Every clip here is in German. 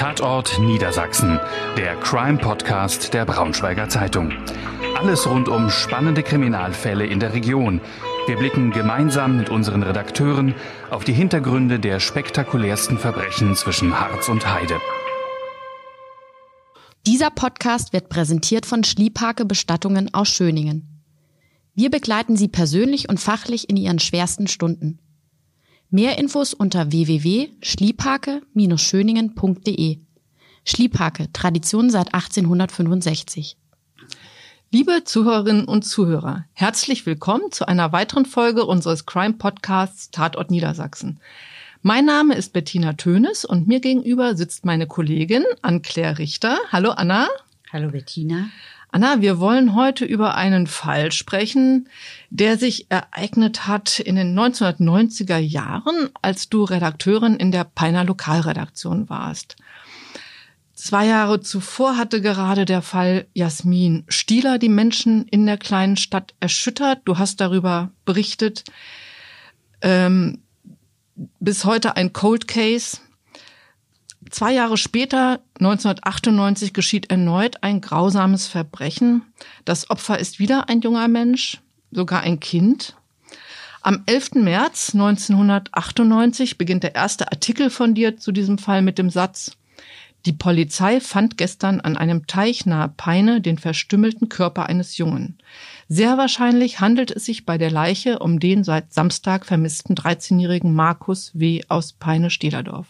Tatort Niedersachsen, der Crime-Podcast der Braunschweiger Zeitung. Alles rund um spannende Kriminalfälle in der Region. Wir blicken gemeinsam mit unseren Redakteuren auf die Hintergründe der spektakulärsten Verbrechen zwischen Harz und Heide. Dieser Podcast wird präsentiert von Schliephake Bestattungen aus Schöningen. Wir begleiten Sie persönlich und fachlich in Ihren schwersten Stunden. Mehr Infos unter www.schliephake-schöningen.de. Schliephake, Tradition seit 1865. Liebe Zuhörerinnen und Zuhörer, herzlich willkommen zu einer weiteren Folge unseres Crime Podcasts Tatort Niedersachsen. Mein Name ist Bettina Tönes und mir gegenüber sitzt meine Kollegin Anne-Claire Richter. Hallo Anna. Hallo Bettina. Anna, wir wollen heute über einen Fall sprechen, der sich ereignet hat in den 1990er Jahren, als du Redakteurin in der Peiner Lokalredaktion warst. Zwei Jahre zuvor hatte gerade der Fall Jasmin Stieler die Menschen in der kleinen Stadt erschüttert. Du hast darüber berichtet. Ähm, bis heute ein Cold Case. Zwei Jahre später, 1998, geschieht erneut ein grausames Verbrechen. Das Opfer ist wieder ein junger Mensch, sogar ein Kind. Am 11. März 1998 beginnt der erste Artikel von dir zu diesem Fall mit dem Satz, die Polizei fand gestern an einem Teich nahe Peine den verstümmelten Körper eines Jungen. Sehr wahrscheinlich handelt es sich bei der Leiche um den seit Samstag vermissten 13-jährigen Markus W. aus Peine-Stederdorf.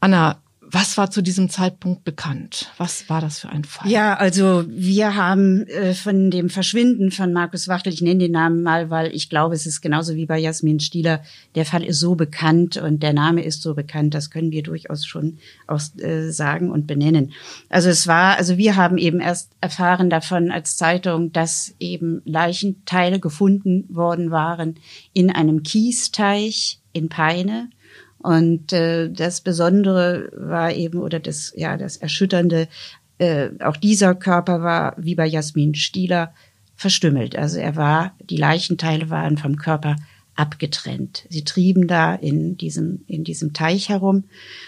Anna, was war zu diesem Zeitpunkt bekannt? Was war das für ein Fall? Ja, also wir haben äh, von dem Verschwinden von Markus Wachtel, ich nenne den Namen mal, weil ich glaube, es ist genauso wie bei Jasmin Stieler, der Fall ist so bekannt und der Name ist so bekannt, das können wir durchaus schon auch äh, sagen und benennen. Also es war, also wir haben eben erst erfahren davon als Zeitung, dass eben Leichenteile gefunden worden waren in einem Kiesteich in Peine und äh, das Besondere war eben, oder das, ja, das Erschütternde, äh, auch dieser Körper war, wie bei Jasmin Stieler, verstümmelt. Also er war, die Leichenteile waren vom Körper abgetrennt. Sie trieben da in diesem, in diesem Teich herum.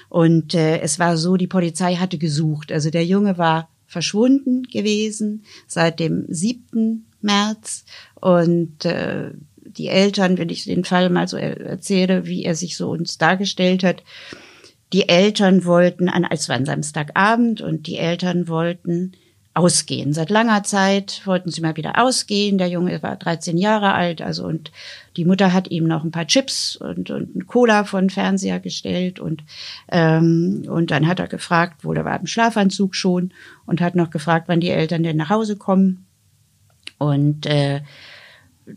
Und äh, es war so, die Polizei hatte gesucht. Also der Junge war verschwunden gewesen seit dem 7. März. Und äh, die Eltern, wenn ich den Fall mal so erzähle, wie er sich so uns dargestellt hat, die Eltern wollten, an, als war ein Samstagabend und die Eltern wollten ausgehen. Seit langer Zeit wollten sie mal wieder ausgehen. Der Junge war 13 Jahre alt, also und die Mutter hat ihm noch ein paar Chips und, und Cola von Fernseher gestellt und ähm, und dann hat er gefragt, wo der war im Schlafanzug schon und hat noch gefragt, wann die Eltern denn nach Hause kommen und äh,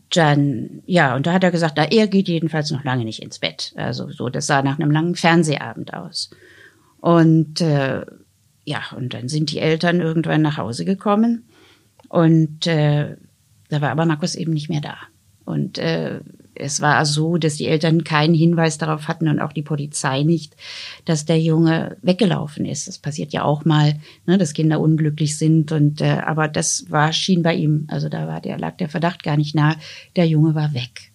dann, ja, und da hat er gesagt, na, er geht jedenfalls noch lange nicht ins Bett. Also so, das sah nach einem langen Fernsehabend aus. Und äh, ja, und dann sind die Eltern irgendwann nach Hause gekommen und äh, da war aber Markus eben nicht mehr da. Und äh, es war so, dass die Eltern keinen Hinweis darauf hatten und auch die Polizei nicht, dass der Junge weggelaufen ist. Das passiert ja auch mal, ne, dass Kinder unglücklich sind und äh, aber das war schien bei ihm, also da war der lag der Verdacht gar nicht nahe, der Junge war weg.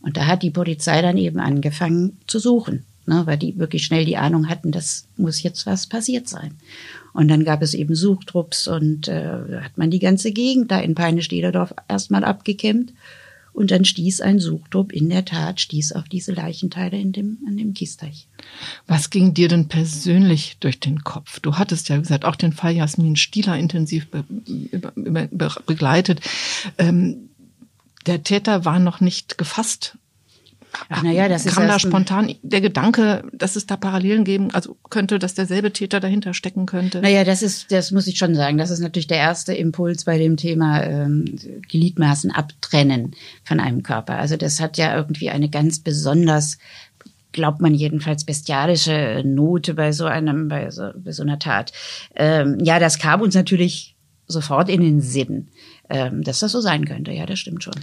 Und da hat die Polizei dann eben angefangen zu suchen, ne, weil die wirklich schnell die Ahnung hatten, das muss jetzt was passiert sein. Und dann gab es eben Suchtrupps und äh, hat man die ganze Gegend da in Peine-Stederdorf erstmal abgekämmt. Und dann stieß ein Suchtrupp in der Tat, stieß auf diese Leichenteile in dem, an dem Kiesteich. Was ging dir denn persönlich durch den Kopf? Du hattest ja gesagt, auch den Fall Jasmin Stieler intensiv be be be begleitet. Ähm, der Täter war noch nicht gefasst Ach, naja, das kam ist da spontan der Gedanke, dass es da Parallelen geben, also könnte, dass derselbe Täter dahinter stecken könnte? Naja, das ist, das muss ich schon sagen. Das ist natürlich der erste Impuls bei dem Thema ähm, Gliedmaßen abtrennen von einem Körper. Also das hat ja irgendwie eine ganz besonders glaubt man jedenfalls bestialische Note bei so einem, bei so, bei so einer Tat. Ähm, ja, das kam uns natürlich sofort in den Sinn, ähm, dass das so sein könnte. Ja, das stimmt schon.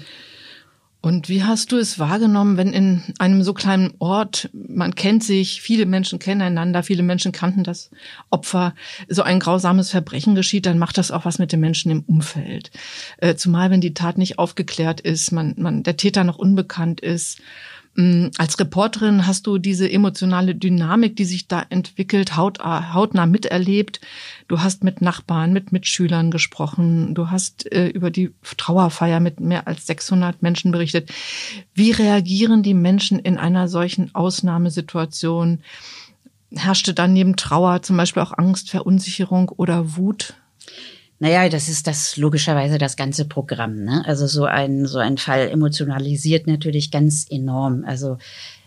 Und wie hast du es wahrgenommen, wenn in einem so kleinen Ort, man kennt sich, viele Menschen kennen einander, viele Menschen kannten das Opfer, so ein grausames Verbrechen geschieht, dann macht das auch was mit den Menschen im Umfeld. Äh, zumal wenn die Tat nicht aufgeklärt ist, man, man, der Täter noch unbekannt ist. Mm, als Reporterin hast du diese emotionale Dynamik, die sich da entwickelt, haut, hautnah miterlebt. Du hast mit Nachbarn, mit Mitschülern gesprochen. Du hast äh, über die Trauerfeier mit mehr als 600 Menschen berichtet. Wie reagieren die Menschen in einer solchen Ausnahmesituation? Herrschte dann neben Trauer zum Beispiel auch Angst, Verunsicherung oder Wut? Naja, das ist das logischerweise das ganze Programm. Ne? Also so ein so ein Fall emotionalisiert natürlich ganz enorm. Also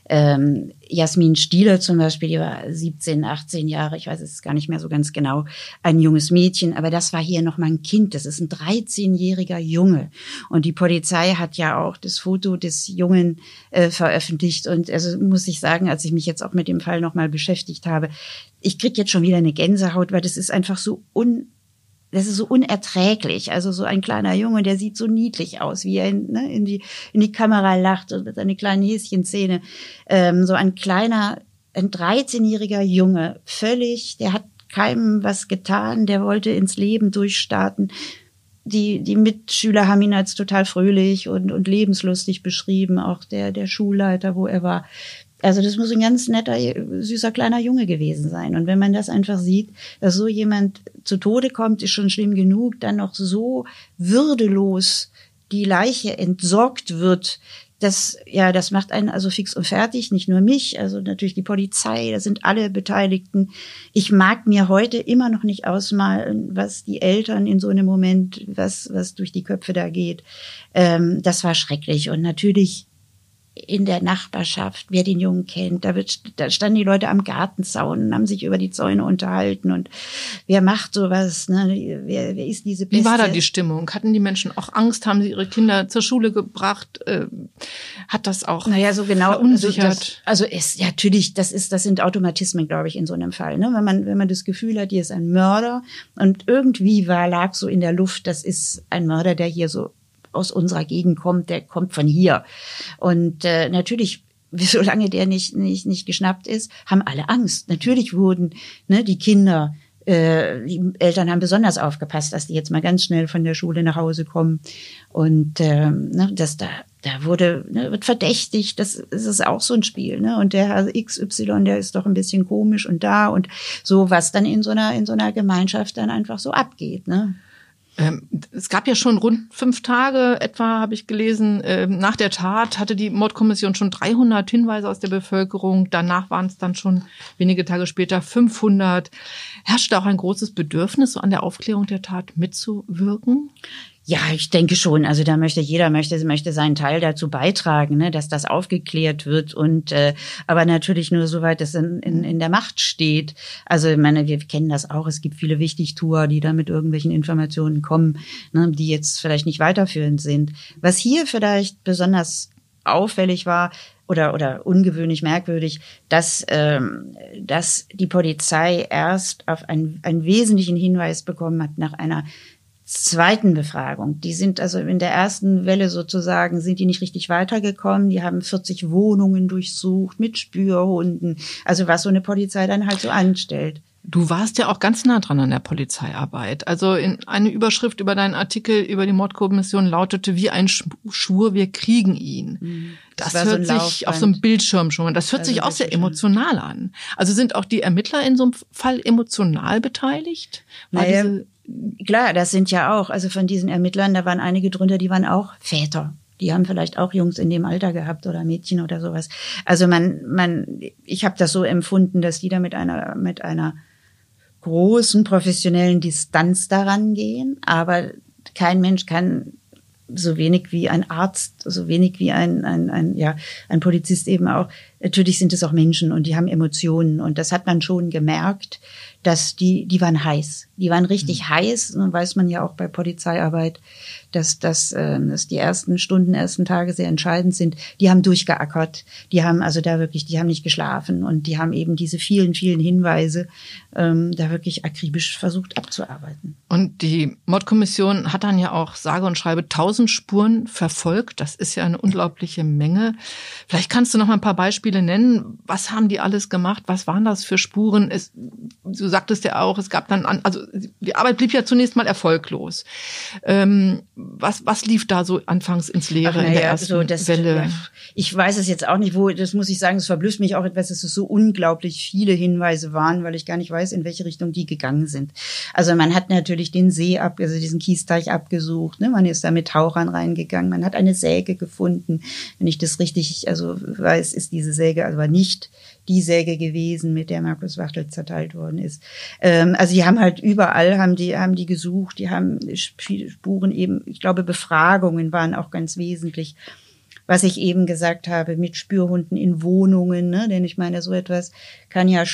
ähm, Jasmin Stieler zum Beispiel, die war 17, 18 Jahre, ich weiß es gar nicht mehr so ganz genau, ein junges Mädchen, aber das war hier noch mal ein Kind, das ist ein 13-jähriger Junge. Und die Polizei hat ja auch das Foto des Jungen äh, veröffentlicht. Und also muss ich sagen, als ich mich jetzt auch mit dem Fall noch mal beschäftigt habe, ich krieg jetzt schon wieder eine Gänsehaut, weil das ist einfach so un das ist so unerträglich. Also so ein kleiner Junge, der sieht so niedlich aus, wie er in, ne, in, die, in die Kamera lacht und mit seiner kleinen Häschenzähne. Ähm, so ein kleiner, ein 13-jähriger Junge, völlig, der hat keinem was getan, der wollte ins Leben durchstarten. Die, die Mitschüler haben ihn als total fröhlich und, und lebenslustig beschrieben, auch der, der Schulleiter, wo er war. Also das muss ein ganz netter, süßer kleiner Junge gewesen sein. Und wenn man das einfach sieht, dass so jemand zu Tode kommt, ist schon schlimm genug, dann noch so würdelos die Leiche entsorgt wird, das, ja, das macht einen also fix und fertig, nicht nur mich, also natürlich die Polizei, da sind alle Beteiligten. Ich mag mir heute immer noch nicht ausmalen, was die Eltern in so einem Moment, was, was durch die Köpfe da geht. Ähm, das war schrecklich. Und natürlich in der Nachbarschaft, wer den Jungen kennt. Da, wird, da standen die Leute am Gartenzaun und haben sich über die Zäune unterhalten und wer macht sowas, ne? wer, wer ist diese Beste? Wie war da die Stimmung? Hatten die Menschen auch Angst? Haben sie ihre Kinder zur Schule gebracht? Äh, hat das auch naja, so genau, verunsichert? Also, das, also es, ja, natürlich, das ist, das sind Automatismen, glaube ich, in so einem Fall. Ne? Wenn man, wenn man das Gefühl hat, hier ist ein Mörder und irgendwie war, lag so in der Luft, das ist ein Mörder, der hier so aus unserer Gegend kommt, der kommt von hier. Und äh, natürlich solange der nicht, nicht, nicht geschnappt ist, haben alle Angst. Natürlich wurden ne, die Kinder, äh, die Eltern haben besonders aufgepasst, dass die jetzt mal ganz schnell von der Schule nach Hause kommen. Und äh, ne, dass da, da wurde, ne, wird verdächtigt, das, das ist auch so ein Spiel. Ne? Und der Herr XY, der ist doch ein bisschen komisch und da und so, was dann in so einer, in so einer Gemeinschaft dann einfach so abgeht. Ne? Ähm, es gab ja schon rund fünf Tage etwa, habe ich gelesen, ähm, nach der Tat hatte die Mordkommission schon 300 Hinweise aus der Bevölkerung. Danach waren es dann schon wenige Tage später 500. Herrscht auch ein großes Bedürfnis, so an der Aufklärung der Tat mitzuwirken? Ja, ich denke schon. Also da möchte jeder möchte möchte seinen Teil dazu beitragen, ne, dass das aufgeklärt wird und äh, aber natürlich nur soweit es in, in, in der Macht steht. Also ich meine, wir kennen das auch. Es gibt viele Wichtigtuer, die da mit irgendwelchen Informationen kommen, ne, die jetzt vielleicht nicht weiterführend sind. Was hier vielleicht besonders auffällig war oder oder ungewöhnlich merkwürdig, dass ähm, dass die Polizei erst auf einen, einen wesentlichen Hinweis bekommen hat nach einer zweiten Befragung. Die sind also in der ersten Welle sozusagen, sind die nicht richtig weitergekommen. Die haben 40 Wohnungen durchsucht mit Spürhunden. Also was so eine Polizei dann halt so anstellt. Du warst ja auch ganz nah dran an der Polizeiarbeit. Also in eine Überschrift über deinen Artikel über die Mordkommission lautete wie ein Schwur, wir kriegen ihn. Mhm. Das, das hört so sich auf so einem Bildschirm schon. Das hört also sich auch sehr emotional an. Also sind auch die Ermittler in so einem Fall emotional beteiligt? Naja, klar, das sind ja auch, also von diesen Ermittlern, da waren einige drunter, die waren auch Väter. Die haben vielleicht auch Jungs in dem Alter gehabt oder Mädchen oder sowas. Also man, man, ich habe das so empfunden, dass die da mit einer, mit einer großen professionellen Distanz daran gehen, aber kein Mensch kann so wenig wie ein Arzt, so wenig wie ein, ein, ein, ja, ein Polizist eben auch. Natürlich sind es auch Menschen und die haben Emotionen und das hat man schon gemerkt, dass die, die waren heiß. Die waren richtig mhm. heiß. Und weiß man ja auch bei Polizeiarbeit, dass, dass, äh, dass die ersten Stunden, ersten Tage sehr entscheidend sind. Die haben durchgeackert. Die haben also da wirklich, die haben nicht geschlafen und die haben eben diese vielen, vielen Hinweise ähm, da wirklich akribisch versucht abzuarbeiten. Und die Mordkommission hat dann ja auch sage und schreibe tausend Spuren verfolgt. Das ist ja eine unglaubliche Menge. Vielleicht kannst du noch mal ein paar Beispiele nennen. Was haben die alles gemacht? Was waren das für Spuren? Es, du sagtest ja auch, es gab dann, an, also die Arbeit blieb ja zunächst mal erfolglos. Ähm, was, was lief da so anfangs ins Leere Ach, in der ersten so das, Welle? Ich weiß es jetzt auch nicht, wo, das muss ich sagen, es verblüfft mich auch etwas, dass es so unglaublich viele Hinweise waren, weil ich gar nicht weiß, in welche Richtung die gegangen sind. Also man hat natürlich den See ab, also diesen Kiesteich abgesucht, ne? man ist da mit Tauchern reingegangen, man hat eine Säge gefunden. Wenn ich das richtig, also weiß, ist diese Säge aber nicht die Säge gewesen, mit der Markus Wachtel zerteilt worden ist. Ähm, also die haben halt überall, haben die, haben die gesucht, die haben Spuren eben, ich glaube, Befragungen waren auch ganz wesentlich was ich eben gesagt habe, mit Spürhunden in Wohnungen, ne? denn ich meine, so etwas kann ja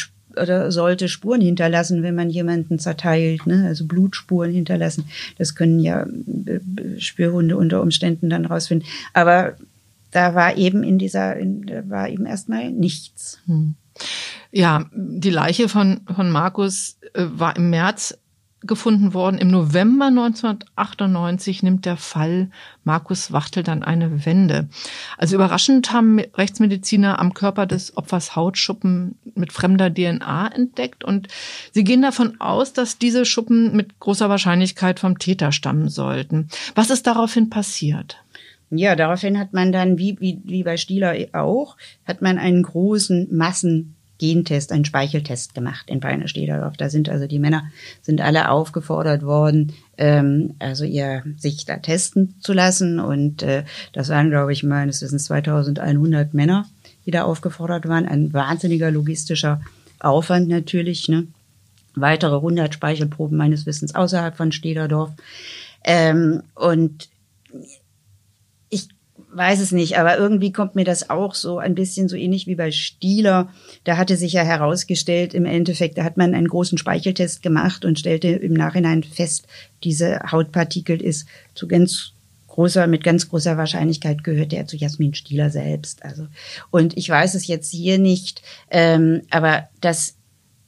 oder sollte Spuren hinterlassen, wenn man jemanden zerteilt, ne? also Blutspuren hinterlassen. Das können ja äh, Spürhunde unter Umständen dann rausfinden. Aber da war eben in dieser, in, da war eben erstmal nichts. Hm. Ja, die Leiche von, von Markus äh, war im März gefunden worden. Im November 1998 nimmt der Fall Markus Wachtel dann eine Wende. Also überraschend haben Rechtsmediziner am Körper des Opfers Hautschuppen mit fremder DNA entdeckt und sie gehen davon aus, dass diese Schuppen mit großer Wahrscheinlichkeit vom Täter stammen sollten. Was ist daraufhin passiert? Ja, daraufhin hat man dann, wie, wie, wie bei Stieler auch, hat man einen großen Massen Gentest, einen Speicheltest gemacht in Peine Stederdorf. Da sind also die Männer sind alle aufgefordert worden, ähm, also ihr sich da testen zu lassen. Und äh, das waren, glaube ich, meines Wissens 2100 Männer, die da aufgefordert waren. Ein wahnsinniger logistischer Aufwand natürlich. Ne? Weitere 100 Speichelproben meines Wissens außerhalb von Stederdorf. Ähm, und weiß es nicht, aber irgendwie kommt mir das auch so ein bisschen so ähnlich wie bei Stieler. Da hatte sich ja herausgestellt, im Endeffekt, da hat man einen großen Speicheltest gemacht und stellte im Nachhinein fest, diese Hautpartikel ist zu ganz großer, mit ganz großer Wahrscheinlichkeit gehört der zu Jasmin Stieler selbst. Also, und ich weiß es jetzt hier nicht, ähm, aber das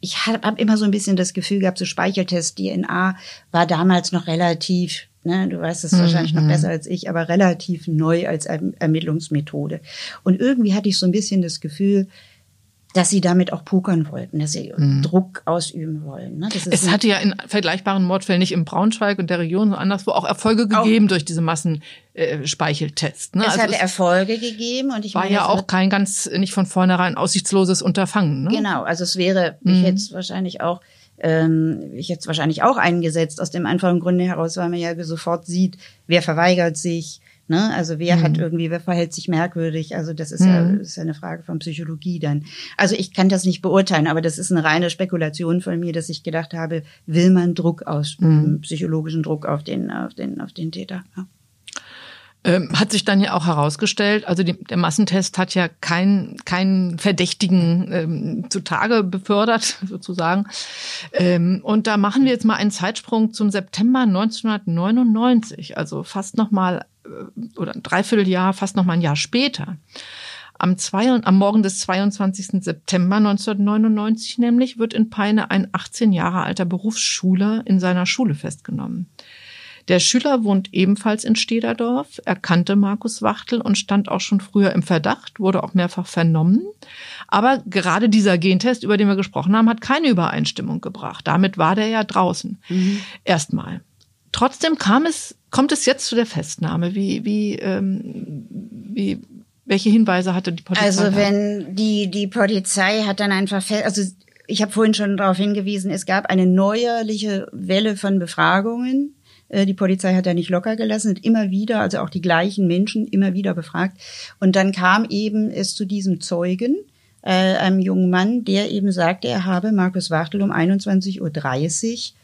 ich habe hab immer so ein bisschen das Gefühl gehabt, so Speicheltest DNA war damals noch relativ Ne, du weißt es mhm. wahrscheinlich noch mhm. besser als ich, aber relativ neu als Ermittlungsmethode. Und irgendwie hatte ich so ein bisschen das Gefühl, dass sie damit auch pokern wollten, dass sie mhm. Druck ausüben wollen. Ne? es hatte ja in vergleichbaren Mordfällen nicht im Braunschweig und der Region, sondern anderswo auch Erfolge gegeben auch, durch diese Massenspeicheltests. Ne? Es also hatte es Erfolge gegeben und ich war meine, ja auch kein ganz nicht von vornherein aussichtsloses Unterfangen. Ne? Genau, also es wäre mhm. ich jetzt wahrscheinlich auch ähm, ich jetzt wahrscheinlich auch eingesetzt, aus dem einfachen Grunde heraus, weil man ja sofort sieht, wer verweigert sich, ne? also wer mhm. hat irgendwie, wer verhält sich merkwürdig, also das ist, mhm. ja, das ist ja eine Frage von Psychologie dann. Also ich kann das nicht beurteilen, aber das ist eine reine Spekulation von mir, dass ich gedacht habe, will man Druck ausüben, mhm. psychologischen Druck auf den, auf den, auf den Täter. Ja. Ähm, hat sich dann ja auch herausgestellt, also die, der Massentest hat ja keinen keinen Verdächtigen ähm, zutage befördert, sozusagen. Ähm, und da machen wir jetzt mal einen Zeitsprung zum September 1999, also fast noch mal äh, oder ein Dreivierteljahr, fast noch mal ein Jahr später. Am, zwei, am Morgen des 22. September 1999 nämlich wird in Peine ein 18 Jahre alter Berufsschüler in seiner Schule festgenommen. Der Schüler wohnt ebenfalls in Stederdorf. Er kannte Markus Wachtel und stand auch schon früher im Verdacht, wurde auch mehrfach vernommen. Aber gerade dieser Gentest, über den wir gesprochen haben, hat keine Übereinstimmung gebracht. Damit war der ja draußen. Mhm. Erstmal. Trotzdem kam es, kommt es jetzt zu der Festnahme. Wie, wie, ähm, wie, welche Hinweise hatte die Polizei? Also wenn die die Polizei hat dann einfach, also ich habe vorhin schon darauf hingewiesen, es gab eine neuerliche Welle von Befragungen die Polizei hat da nicht locker gelassen, hat immer wieder, also auch die gleichen Menschen immer wieder befragt. Und dann kam eben es zu diesem Zeugen, äh, einem jungen Mann, der eben sagte, er habe Markus Wachtel um 21.30 Uhr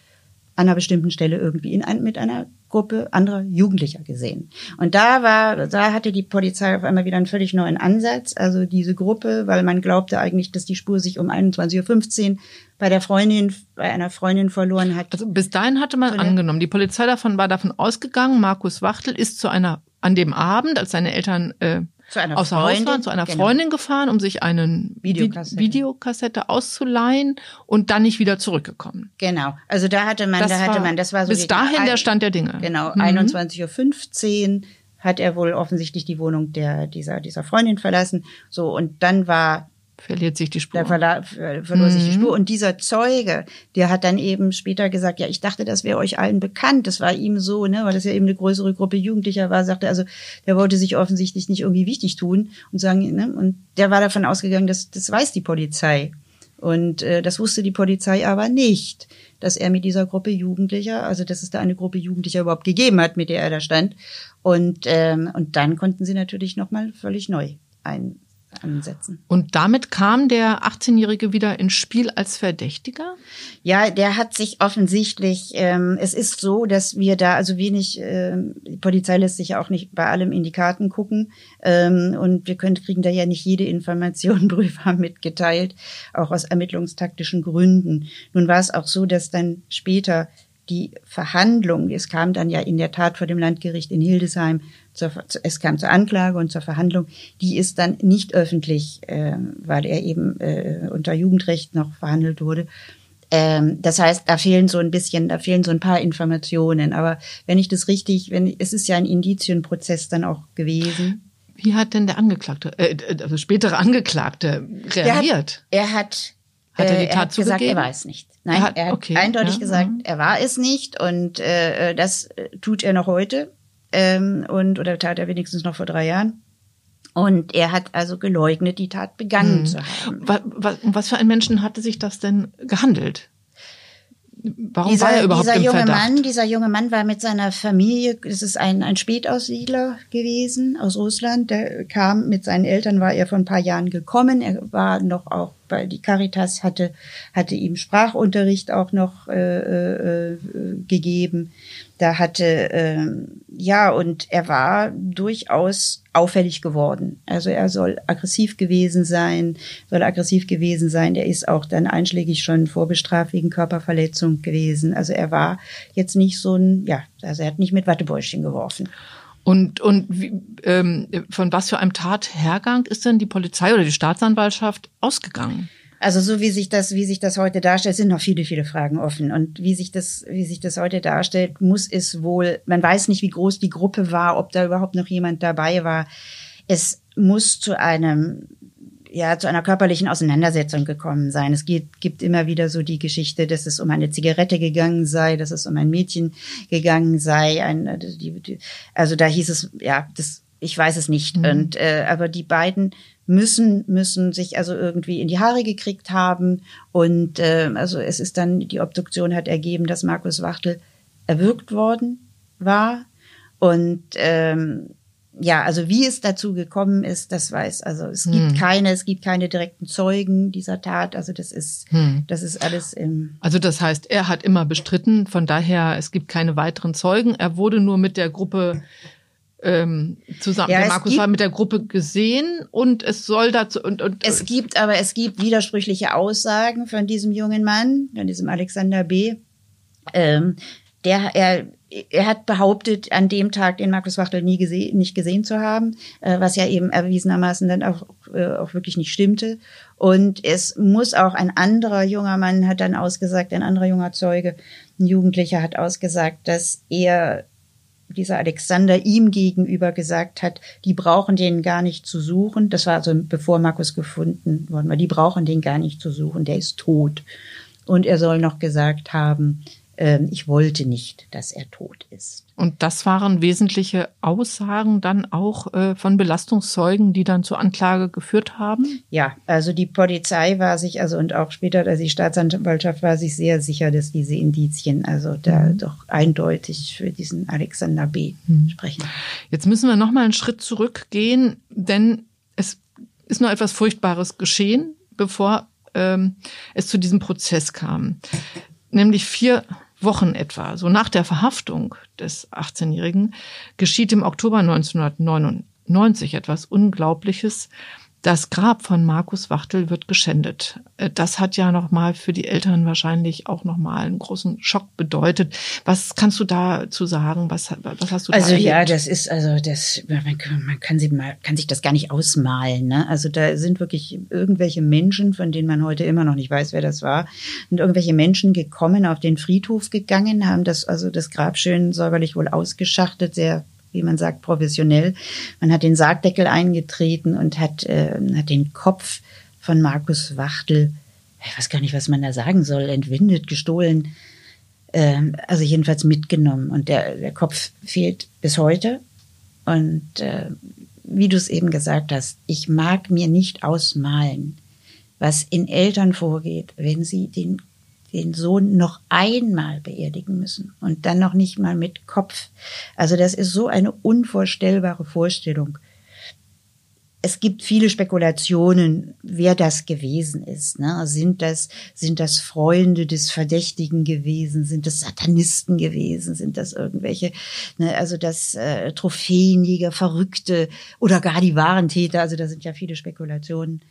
an einer bestimmten Stelle irgendwie in mit einer Gruppe anderer Jugendlicher gesehen. Und da war, da hatte die Polizei auf einmal wieder einen völlig neuen Ansatz. Also diese Gruppe, weil man glaubte eigentlich, dass die Spur sich um 21.15 Uhr bei der Freundin, bei einer Freundin verloren hat. Also bis dahin hatte man angenommen, die Polizei davon war davon ausgegangen, Markus Wachtel ist zu einer, an dem Abend, als seine Eltern äh, zu einer außer Freundin, Haus waren, zu einer genau. Freundin gefahren, um sich einen Videokassette. Videokassette auszuleihen und dann nicht wieder zurückgekommen. Genau. Also da hatte man, das da hatte man, das war so bis dahin der Stand der Dinge. Genau. Mhm. 21.15 Uhr hat er wohl offensichtlich die Wohnung der, dieser, dieser Freundin verlassen. So, und dann war verliert sich die Spur. Da verla verlor mhm. sich die mhm. Spur. Und dieser Zeuge, der hat dann eben später gesagt, ja, ich dachte, das wäre euch allen bekannt. Das war ihm so, ne, weil das ja eben eine größere Gruppe Jugendlicher war, sagte, also der wollte sich offensichtlich nicht irgendwie wichtig tun und sagen, ne, und der war davon ausgegangen, dass das weiß die Polizei. Und äh, das wusste die Polizei aber nicht, dass er mit dieser Gruppe Jugendlicher, also dass es da eine Gruppe Jugendlicher überhaupt gegeben hat, mit der er da stand. Und, ähm, und dann konnten sie natürlich nochmal völlig neu ein, ansetzen. Und damit kam der 18-Jährige wieder ins Spiel als Verdächtiger? Ja, der hat sich offensichtlich, ähm, es ist so, dass wir da also wenig, äh, die Polizei lässt sich ja auch nicht bei allem in die Karten gucken ähm, und wir können, kriegen da ja nicht jede Information Prüfer mitgeteilt, auch aus ermittlungstaktischen Gründen. Nun war es auch so, dass dann später die Verhandlung, es kam dann ja in der Tat vor dem Landgericht in Hildesheim, zur, es kam zur Anklage und zur Verhandlung, die ist dann nicht öffentlich, äh, weil er eben äh, unter Jugendrecht noch verhandelt wurde. Ähm, das heißt, da fehlen so ein bisschen, da fehlen so ein paar Informationen. Aber wenn ich das richtig, wenn es ist ja ein Indizienprozess dann auch gewesen. Wie hat denn der Angeklagte, äh, also spätere Angeklagte reagiert? Hat, er hat hat er die Tat er hat gesagt, er weiß nicht. Nein, er hat, er hat okay, eindeutig ja, gesagt, ja. er war es nicht und äh, das tut er noch heute ähm, und oder tat er wenigstens noch vor drei Jahren. Und er hat also geleugnet, die Tat begangen hm. zu haben. Was, was, was für ein Menschen hatte sich das denn gehandelt? Warum dieser, war er überhaupt dieser im junge Verdacht? Mann, dieser junge Mann war mit seiner Familie, es ist ein, ein Spätaussiedler gewesen aus Russland, der kam mit seinen Eltern, war er vor ein paar Jahren gekommen, er war noch auch bei die Caritas hatte, hatte ihm Sprachunterricht auch noch äh, äh, gegeben. Da hatte, äh, ja, und er war durchaus auffällig geworden. Also er soll aggressiv gewesen sein, soll aggressiv gewesen sein. Er ist auch dann einschlägig schon vorbestraft wegen Körperverletzung gewesen. Also er war jetzt nicht so ein, ja, also er hat nicht mit Wattebäuschen geworfen. Und, und wie, ähm, von was für einem Tathergang ist denn die Polizei oder die Staatsanwaltschaft ausgegangen? Also so wie sich das, wie sich das heute darstellt, sind noch viele, viele Fragen offen. Und wie sich das, wie sich das heute darstellt, muss es wohl, man weiß nicht, wie groß die Gruppe war, ob da überhaupt noch jemand dabei war. Es muss zu einem ja zu einer körperlichen Auseinandersetzung gekommen sein. Es gibt, gibt immer wieder so die Geschichte, dass es um eine Zigarette gegangen sei, dass es um ein Mädchen gegangen sei. Ein, die, die, also da hieß es, ja, das, ich weiß es nicht. Mhm. Und äh, aber die beiden müssen müssen sich also irgendwie in die Haare gekriegt haben und äh, also es ist dann die Obduktion hat ergeben, dass Markus Wachtel erwürgt worden war und ähm, ja, also wie es dazu gekommen ist, das weiß. Also es hm. gibt keine, es gibt keine direkten Zeugen dieser Tat. Also das ist, hm. das ist alles im. Also das heißt, er hat immer bestritten. Von daher, es gibt keine weiteren Zeugen. Er wurde nur mit der Gruppe ähm, zusammen. Ja, der Markus war mit der Gruppe gesehen und es soll dazu und, und es gibt aber es gibt widersprüchliche Aussagen von diesem jungen Mann, von diesem Alexander B. Ähm, der er er hat behauptet, an dem Tag den Markus Wachtel nie gesehen, nicht gesehen zu haben, äh, was ja eben erwiesenermaßen dann auch, äh, auch wirklich nicht stimmte. Und es muss auch ein anderer junger Mann hat dann ausgesagt, ein anderer junger Zeuge, ein Jugendlicher hat ausgesagt, dass er dieser Alexander ihm gegenüber gesagt hat, die brauchen den gar nicht zu suchen. Das war also bevor Markus gefunden worden war. Die brauchen den gar nicht zu suchen. Der ist tot. Und er soll noch gesagt haben, ich wollte nicht, dass er tot ist. Und das waren wesentliche Aussagen dann auch äh, von Belastungszeugen, die dann zur Anklage geführt haben? Ja, also die Polizei war sich, also und auch später also die Staatsanwaltschaft war sich sehr sicher, dass diese Indizien also da mhm. doch eindeutig für diesen Alexander B. Mhm. sprechen. Jetzt müssen wir noch mal einen Schritt zurückgehen, denn es ist noch etwas Furchtbares geschehen, bevor ähm, es zu diesem Prozess kam. Nämlich vier Wochen etwa, so nach der Verhaftung des 18-Jährigen, geschieht im Oktober 1999 etwas Unglaubliches. Das Grab von Markus Wachtel wird geschändet. Äh, das hat ja nochmal für die Eltern wahrscheinlich auch nochmal einen großen Schock bedeutet. Was kannst du dazu sagen? Was, was hast du Also da ja, das ist also das man, kann, man kann, sie mal, kann sich das gar nicht ausmalen. Ne? Also da sind wirklich irgendwelche Menschen, von denen man heute immer noch nicht weiß, wer das war, und irgendwelche Menschen gekommen, auf den Friedhof gegangen, haben das also das Grab schön säuberlich wohl ausgeschachtet, sehr wie man sagt, professionell. Man hat den Sargdeckel eingetreten und hat, äh, hat den Kopf von Markus Wachtel, ich weiß gar nicht, was man da sagen soll, entwindet, gestohlen, äh, also jedenfalls mitgenommen. Und der, der Kopf fehlt bis heute. Und äh, wie du es eben gesagt hast, ich mag mir nicht ausmalen, was in Eltern vorgeht, wenn sie den den Sohn noch einmal beerdigen müssen und dann noch nicht mal mit Kopf. Also das ist so eine unvorstellbare Vorstellung. Es gibt viele Spekulationen, wer das gewesen ist. Ne? Sind das sind das Freunde des Verdächtigen gewesen? Sind das Satanisten gewesen? Sind das irgendwelche? Ne? Also das äh, Trophäenjäger, Verrückte oder gar die wahren Täter? Also da sind ja viele Spekulationen.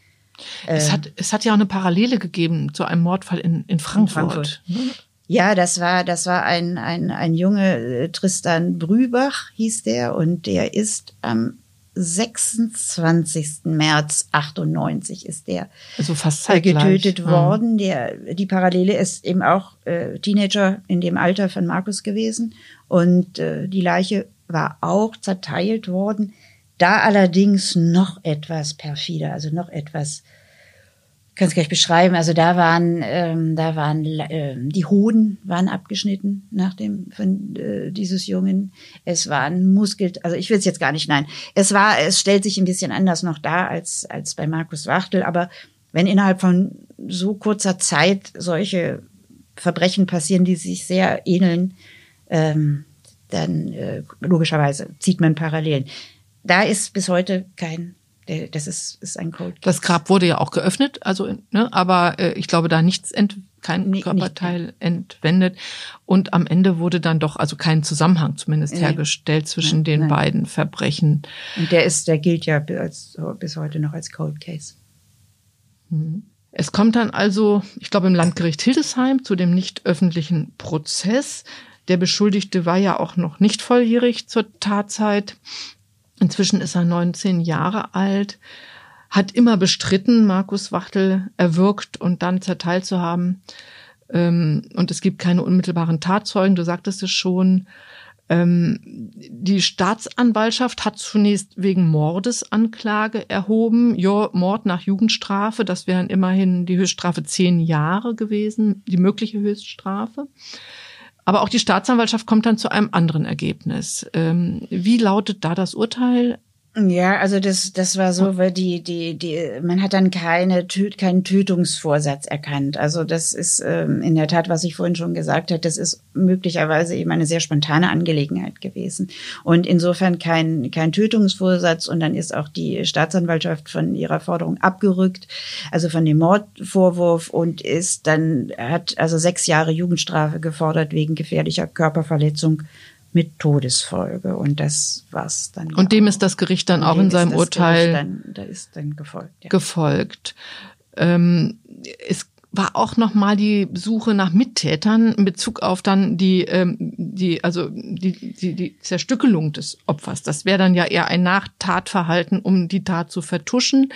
Es, ähm, hat, es hat ja auch eine Parallele gegeben zu einem Mordfall in, in Frankfurt. In Frankfurt. Ja, das war, das war ein, ein, ein Junge, äh, Tristan Brübach hieß der, und der ist am 26. März 98 ist der also fast zeitgleich. getötet mhm. worden. Der, die Parallele ist eben auch äh, Teenager in dem Alter von Markus gewesen. Und äh, die Leiche war auch zerteilt worden. Da allerdings noch etwas perfider, also noch etwas, kann es gleich beschreiben. Also da waren, ähm, da waren äh, die Hoden waren abgeschnitten nach dem von äh, dieses Jungen. Es waren Muskel, also ich will es jetzt gar nicht, nein. Es war, es stellt sich ein bisschen anders noch da als als bei Markus Wachtel, aber wenn innerhalb von so kurzer Zeit solche Verbrechen passieren, die sich sehr ähneln, ähm, dann äh, logischerweise zieht man Parallelen da ist bis heute kein das ist, ist ein Code. Das Grab wurde ja auch geöffnet, also ne, aber äh, ich glaube da nichts ent, kein nee, Körperteil nicht. entwendet und am Ende wurde dann doch also kein Zusammenhang zumindest nee. hergestellt zwischen nein, den nein. beiden Verbrechen. Und der ist, der gilt ja bis, bis heute noch als Cold Case. Mhm. Es kommt dann also, ich glaube, im Landgericht Hildesheim zu dem nicht öffentlichen Prozess. Der Beschuldigte war ja auch noch nicht volljährig zur Tatzeit. Inzwischen ist er 19 Jahre alt, hat immer bestritten, Markus Wachtel erwürgt und dann zerteilt zu haben. Ähm, und es gibt keine unmittelbaren Tatzeugen, du sagtest es schon. Ähm, die Staatsanwaltschaft hat zunächst wegen Mordes Anklage erhoben. Ja, Mord nach Jugendstrafe, das wären immerhin die Höchststrafe zehn Jahre gewesen, die mögliche Höchststrafe. Aber auch die Staatsanwaltschaft kommt dann zu einem anderen Ergebnis. Ähm, wie lautet da das Urteil? Ja, also das, das war so, weil die, die, die, man hat dann keine, keinen Tötungsvorsatz erkannt. Also das ist ähm, in der Tat, was ich vorhin schon gesagt habe, das ist möglicherweise eben eine sehr spontane Angelegenheit gewesen. Und insofern kein, kein Tötungsvorsatz und dann ist auch die Staatsanwaltschaft von ihrer Forderung abgerückt, also von dem Mordvorwurf und ist dann, hat also sechs Jahre Jugendstrafe gefordert wegen gefährlicher Körperverletzung mit Todesfolge. Und das war's dann. Und dem auch. ist das Gericht dann auch in seinem Urteil dann, da ist dann gefolgt. Ja. Gefolgt. Ähm, es war auch noch mal die Suche nach Mittätern in Bezug auf dann die ähm, die also die, die die Zerstückelung des Opfers. Das wäre dann ja eher ein Nachtatverhalten, um die Tat zu vertuschen.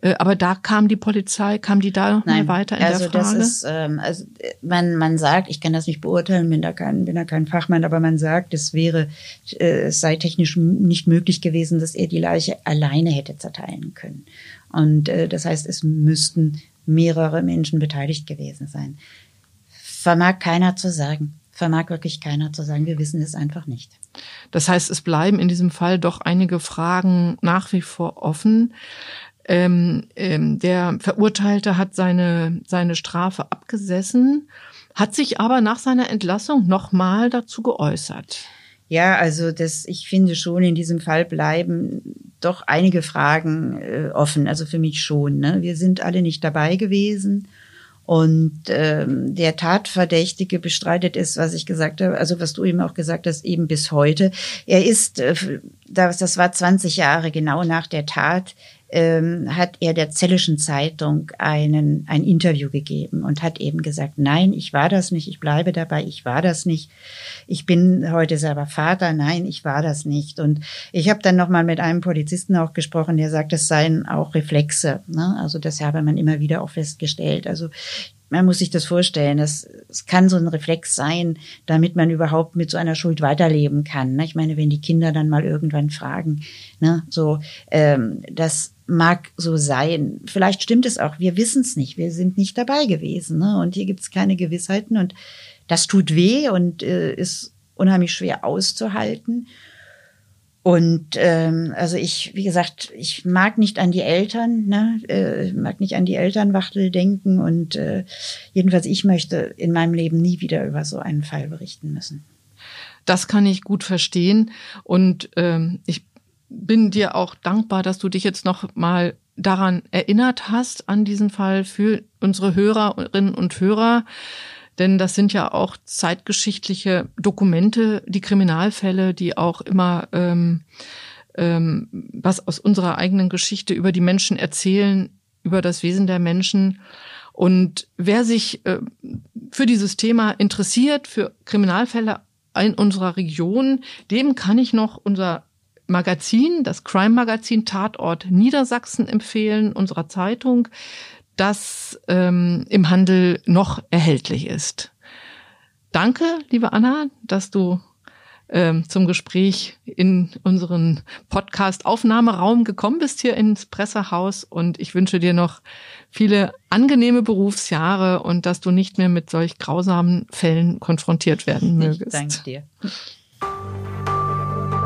Äh, aber da kam die Polizei, kam die da noch Nein, mal weiter in also der Frage? Das ist, ähm, also man man sagt, ich kann das nicht beurteilen, bin da kein bin da kein Fachmann, aber man sagt, es wäre äh, es sei technisch nicht möglich gewesen, dass er die Leiche alleine hätte zerteilen können. Und äh, das heißt, es müssten mehrere Menschen beteiligt gewesen sein. Vermag keiner zu sagen. Vermag wirklich keiner zu sagen. Wir wissen es einfach nicht. Das heißt, es bleiben in diesem Fall doch einige Fragen nach wie vor offen. Ähm, ähm, der Verurteilte hat seine, seine Strafe abgesessen, hat sich aber nach seiner Entlassung nochmal dazu geäußert. Ja, also das, ich finde schon, in diesem Fall bleiben doch einige Fragen äh, offen. Also für mich schon. Ne? Wir sind alle nicht dabei gewesen. Und ähm, der Tatverdächtige bestreitet es, was ich gesagt habe, also was du eben auch gesagt hast, eben bis heute. Er ist, äh, das, das war 20 Jahre genau nach der Tat, ähm, hat er der Zellischen Zeitung einen, ein Interview gegeben und hat eben gesagt, nein, ich war das nicht, ich bleibe dabei, ich war das nicht. Ich bin heute selber Vater, nein, ich war das nicht. Und ich habe dann nochmal mit einem Polizisten auch gesprochen, der sagt, es seien auch Reflexe. Ne? Also das habe man immer wieder auch festgestellt. Also man muss sich das vorstellen, es, es kann so ein Reflex sein, damit man überhaupt mit so einer Schuld weiterleben kann. Ne? Ich meine, wenn die Kinder dann mal irgendwann fragen, ne, so, ähm, das mag so sein. Vielleicht stimmt es auch, wir wissen es nicht, wir sind nicht dabei gewesen. Ne? Und hier gibt es keine Gewissheiten und das tut weh und äh, ist unheimlich schwer auszuhalten. Und ähm, also ich, wie gesagt, ich mag nicht an die Eltern, ne? äh, mag nicht an die Elternwachtel denken und äh, jedenfalls ich möchte in meinem Leben nie wieder über so einen Fall berichten müssen. Das kann ich gut verstehen und ähm, ich bin dir auch dankbar, dass du dich jetzt noch mal daran erinnert hast an diesen Fall für unsere Hörerinnen und Hörer. Denn das sind ja auch zeitgeschichtliche Dokumente, die Kriminalfälle, die auch immer ähm, ähm, was aus unserer eigenen Geschichte über die Menschen erzählen, über das Wesen der Menschen. Und wer sich äh, für dieses Thema interessiert, für Kriminalfälle in unserer Region, dem kann ich noch unser Magazin, das Crime-Magazin Tatort Niedersachsen empfehlen, unserer Zeitung das ähm, im Handel noch erhältlich ist. Danke, liebe Anna, dass du ähm, zum Gespräch in unseren Podcast-Aufnahmeraum gekommen bist hier ins Pressehaus und ich wünsche dir noch viele angenehme Berufsjahre und dass du nicht mehr mit solch grausamen Fällen konfrontiert werden mögest. Ich danke dir.